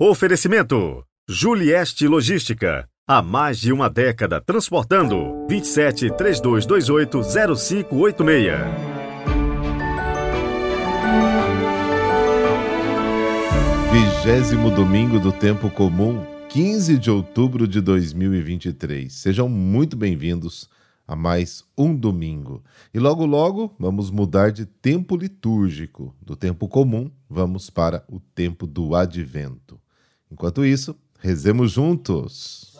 Oferecimento: Julieste Logística. Há mais de uma década transportando 27 3228 0586. Vigésimo domingo do tempo comum, 15 de outubro de 2023. Sejam muito bem-vindos a mais um domingo. E logo logo vamos mudar de tempo litúrgico. Do tempo comum, vamos para o tempo do advento. Enquanto isso, rezemos juntos.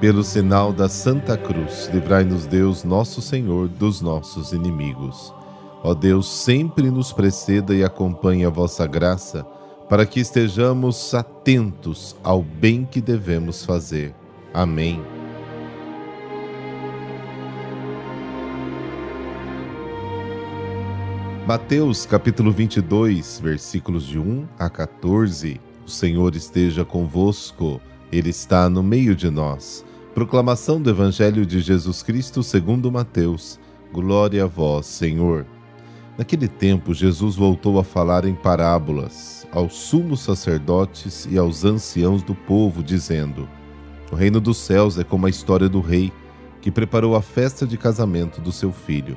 Pelo sinal da Santa Cruz, livrai-nos Deus, nosso Senhor, dos nossos inimigos. Ó Deus, sempre nos preceda e acompanhe a vossa graça para que estejamos atentos ao bem que devemos fazer. Amém. Mateus capítulo 22, versículos de 1 a 14. O Senhor esteja convosco, Ele está no meio de nós. Proclamação do Evangelho de Jesus Cristo segundo Mateus. Glória a vós, Senhor. Naquele tempo, Jesus voltou a falar em parábolas aos sumos sacerdotes e aos anciãos do povo, dizendo: O reino dos céus é como a história do rei que preparou a festa de casamento do seu filho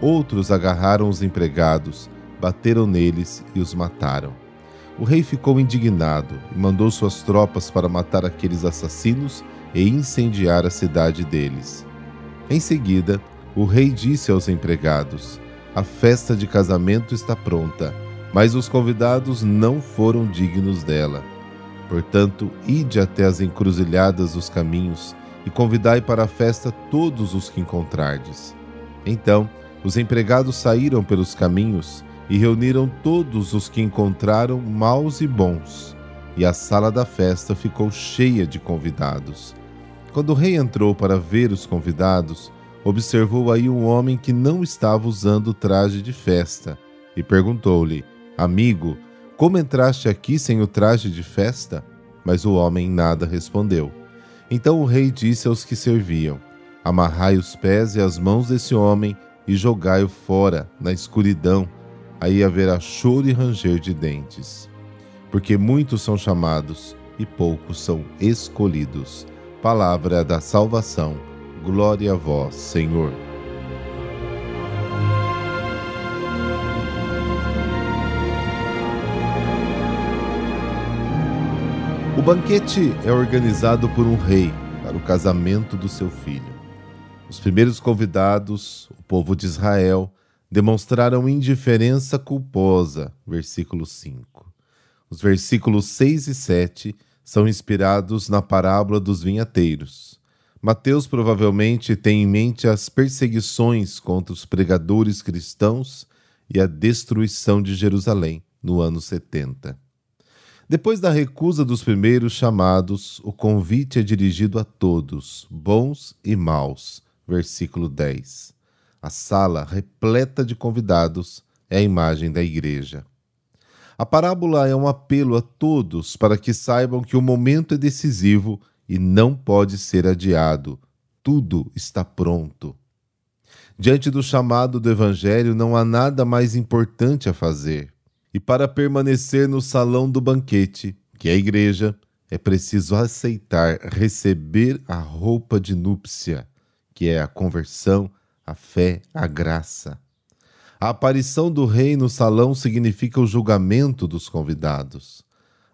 Outros agarraram os empregados, bateram neles e os mataram. O rei ficou indignado e mandou suas tropas para matar aqueles assassinos e incendiar a cidade deles. Em seguida, o rei disse aos empregados: A festa de casamento está pronta, mas os convidados não foram dignos dela. Portanto, ide até as encruzilhadas dos caminhos e convidai para a festa todos os que encontrardes. Então, os empregados saíram pelos caminhos e reuniram todos os que encontraram, maus e bons, e a sala da festa ficou cheia de convidados. Quando o rei entrou para ver os convidados, observou aí um homem que não estava usando traje de festa e perguntou-lhe: Amigo, como entraste aqui sem o traje de festa? Mas o homem nada respondeu. Então o rei disse aos que serviam: Amarrai os pés e as mãos desse homem e jogai-o fora, na escuridão. Aí haverá choro e ranger de dentes. Porque muitos são chamados e poucos são escolhidos. Palavra da salvação. Glória a vós, Senhor. O banquete é organizado por um rei para o casamento do seu filho. Os primeiros convidados, o povo de Israel, demonstraram indiferença culposa, versículo 5. Os versículos 6 e 7 são inspirados na parábola dos vinhateiros. Mateus provavelmente tem em mente as perseguições contra os pregadores cristãos e a destruição de Jerusalém no ano 70. Depois da recusa dos primeiros chamados, o convite é dirigido a todos, bons e maus. Versículo 10. A sala repleta de convidados é a imagem da igreja. A parábola é um apelo a todos para que saibam que o momento é decisivo e não pode ser adiado. Tudo está pronto. Diante do chamado do Evangelho, não há nada mais importante a fazer. E para permanecer no salão do banquete, que é a igreja, é preciso aceitar receber a roupa de núpcia, que é a conversão, a fé, a graça. A aparição do rei no salão significa o julgamento dos convidados.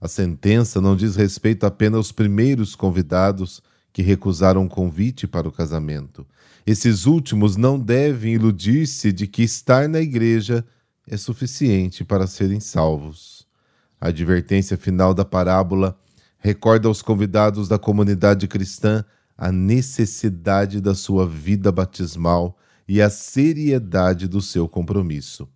A sentença não diz respeito apenas aos primeiros convidados que recusaram o convite para o casamento. Esses últimos não devem iludir-se de que estar na igreja é suficiente para serem salvos. A advertência final da parábola recorda aos convidados da comunidade cristã a necessidade da sua vida batismal e a seriedade do seu compromisso.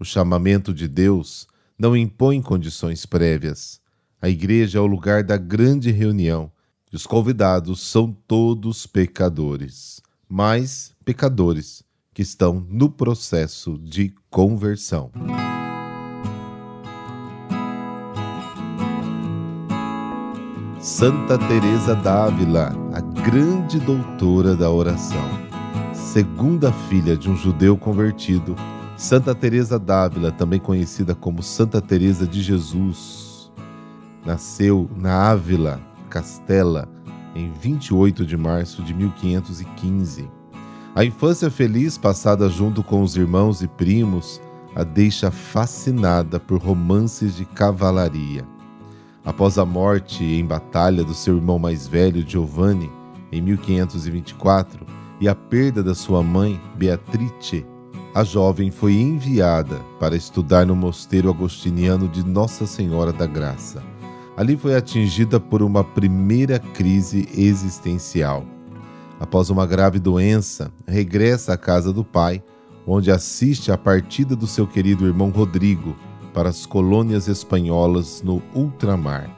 O chamamento de Deus não impõe condições prévias. A igreja é o lugar da grande reunião e os convidados são todos pecadores, mas pecadores que estão no processo de conversão. Santa Teresa d'Ávila, a grande doutora da oração. Segunda filha de um judeu convertido, Santa Teresa d'Ávila, também conhecida como Santa Teresa de Jesus, nasceu na Ávila, Castela, em 28 de março de 1515. A infância feliz passada junto com os irmãos e primos a deixa fascinada por romances de cavalaria. Após a morte em batalha do seu irmão mais velho, Giovanni, em 1524, e a perda da sua mãe, Beatrice, a jovem foi enviada para estudar no mosteiro agostiniano de Nossa Senhora da Graça. Ali foi atingida por uma primeira crise existencial. Após uma grave doença, regressa à casa do pai, onde assiste à partida do seu querido irmão Rodrigo, para as colônias espanholas no ultramar.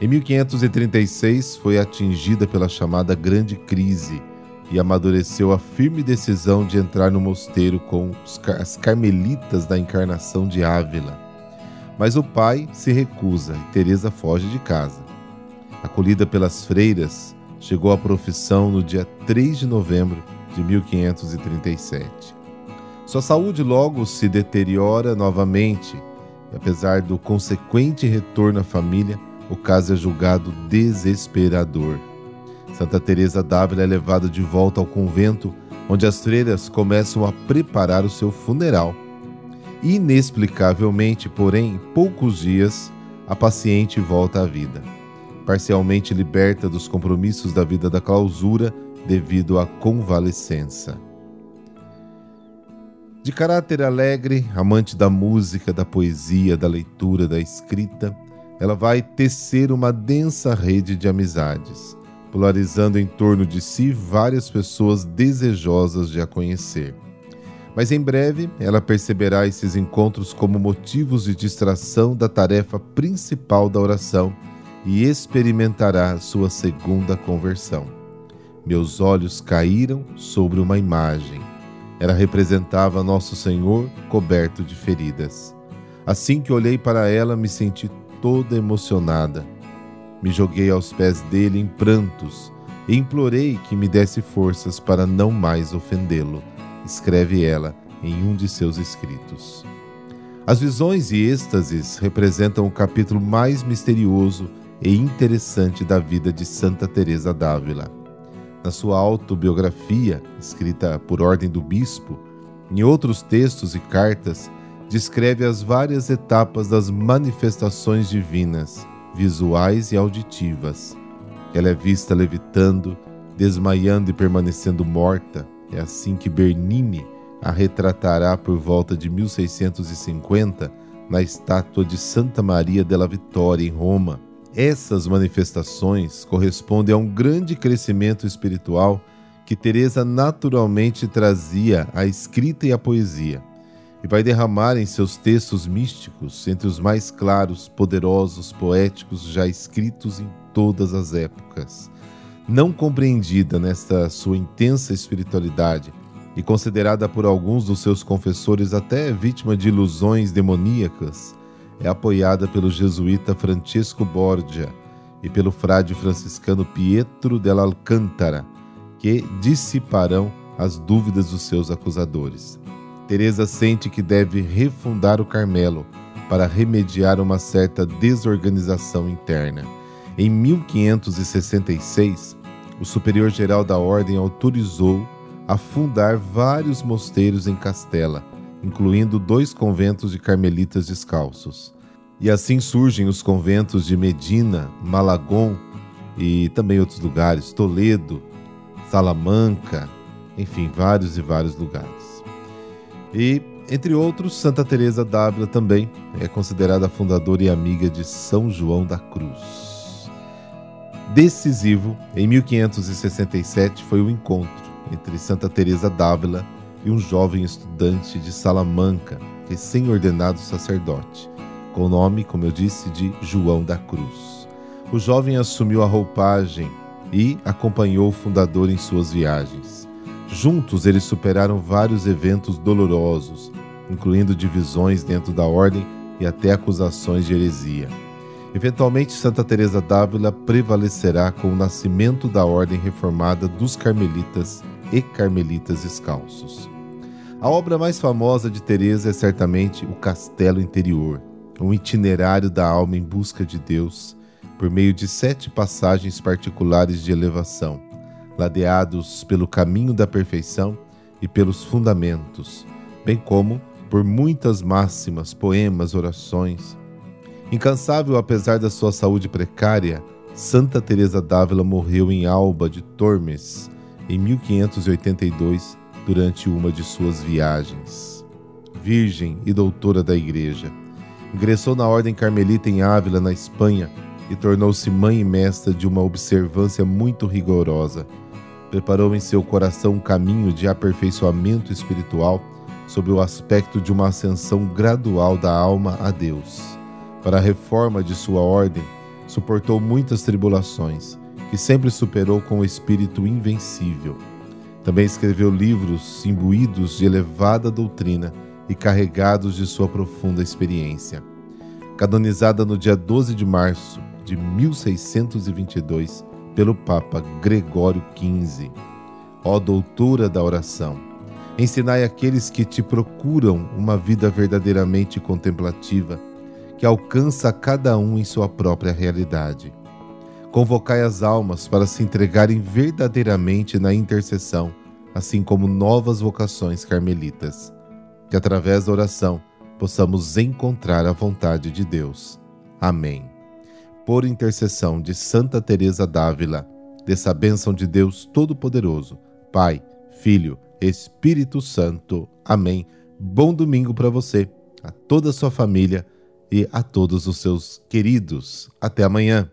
Em 1536 foi atingida pela chamada Grande Crise e amadureceu a firme decisão de entrar no mosteiro com as carmelitas da Encarnação de Ávila. Mas o pai se recusa e Teresa foge de casa. Acolhida pelas freiras, chegou à profissão no dia 3 de novembro de 1537. Sua saúde logo se deteriora novamente apesar do consequente retorno à família, o caso é julgado desesperador. Santa Teresa d'Ávila é levada de volta ao convento, onde as freiras começam a preparar o seu funeral. Inexplicavelmente, porém, em poucos dias, a paciente volta à vida, parcialmente liberta dos compromissos da vida da clausura devido à convalescença. De caráter alegre, amante da música, da poesia, da leitura, da escrita, ela vai tecer uma densa rede de amizades, polarizando em torno de si várias pessoas desejosas de a conhecer. Mas em breve ela perceberá esses encontros como motivos de distração da tarefa principal da oração e experimentará sua segunda conversão. Meus olhos caíram sobre uma imagem ela representava Nosso Senhor coberto de feridas. Assim que olhei para ela, me senti toda emocionada. Me joguei aos pés dele em prantos e implorei que me desse forças para não mais ofendê-lo, escreve ela em um de seus escritos. As visões e êxtases representam o capítulo mais misterioso e interessante da vida de Santa Teresa d'Ávila na sua autobiografia, escrita por ordem do bispo, em outros textos e cartas, descreve as várias etapas das manifestações divinas, visuais e auditivas. Ela é vista levitando, desmaiando e permanecendo morta. É assim que Bernini a retratará por volta de 1650 na estátua de Santa Maria della Vittoria, em Roma. Essas manifestações correspondem a um grande crescimento espiritual que Teresa naturalmente trazia à escrita e à poesia, e vai derramar em seus textos místicos entre os mais claros, poderosos, poéticos já escritos em todas as épocas. Não compreendida nesta sua intensa espiritualidade e considerada por alguns dos seus confessores até vítima de ilusões demoníacas, é apoiada pelo jesuíta Francesco Borgia e pelo frade franciscano Pietro della Alcântara, que dissiparão as dúvidas dos seus acusadores. Teresa sente que deve refundar o Carmelo para remediar uma certa desorganização interna. Em 1566, o superior geral da ordem autorizou a fundar vários mosteiros em Castela, incluindo dois conventos de carmelitas descalços. E assim surgem os conventos de Medina, Malagon e também outros lugares, Toledo, Salamanca, enfim, vários e vários lugares. E, entre outros, Santa Teresa d'Ávila também é considerada fundadora e amiga de São João da Cruz. Decisivo, em 1567, foi o encontro entre Santa Teresa d'Ávila e um jovem estudante de Salamanca, recém-ordenado sacerdote, com o nome, como eu disse, de João da Cruz. O jovem assumiu a roupagem e acompanhou o fundador em suas viagens. Juntos eles superaram vários eventos dolorosos, incluindo divisões dentro da ordem e até acusações de heresia. Eventualmente, Santa Teresa d'Ávila prevalecerá com o nascimento da ordem reformada dos carmelitas e carmelitas descalços. A obra mais famosa de Teresa é certamente O Castelo Interior, um itinerário da alma em busca de Deus, por meio de sete passagens particulares de elevação, ladeados pelo caminho da perfeição e pelos fundamentos, bem como por muitas máximas, poemas, orações, Incansável apesar da sua saúde precária, Santa Teresa d'Ávila morreu em Alba de Tormes em 1582 durante uma de suas viagens. Virgem e doutora da Igreja, ingressou na Ordem Carmelita em Ávila, na Espanha, e tornou-se mãe e mestra de uma observância muito rigorosa. Preparou em seu coração um caminho de aperfeiçoamento espiritual sob o aspecto de uma ascensão gradual da alma a Deus para a reforma de sua ordem, suportou muitas tribulações, que sempre superou com o espírito invencível. Também escreveu livros imbuídos de elevada doutrina e carregados de sua profunda experiência. Canonizada no dia 12 de março de 1622 pelo Papa Gregório XV. Ó doutora da oração, ensinai àqueles que te procuram uma vida verdadeiramente contemplativa que alcança cada um em sua própria realidade. Convocai as almas para se entregarem verdadeiramente na intercessão, assim como novas vocações carmelitas. Que através da oração possamos encontrar a vontade de Deus. Amém. Por intercessão de Santa Teresa d'Ávila, dessa bênção de Deus Todo-Poderoso, Pai, Filho, Espírito Santo. Amém. Bom domingo para você, a toda a sua família e a todos os seus queridos. Até amanhã.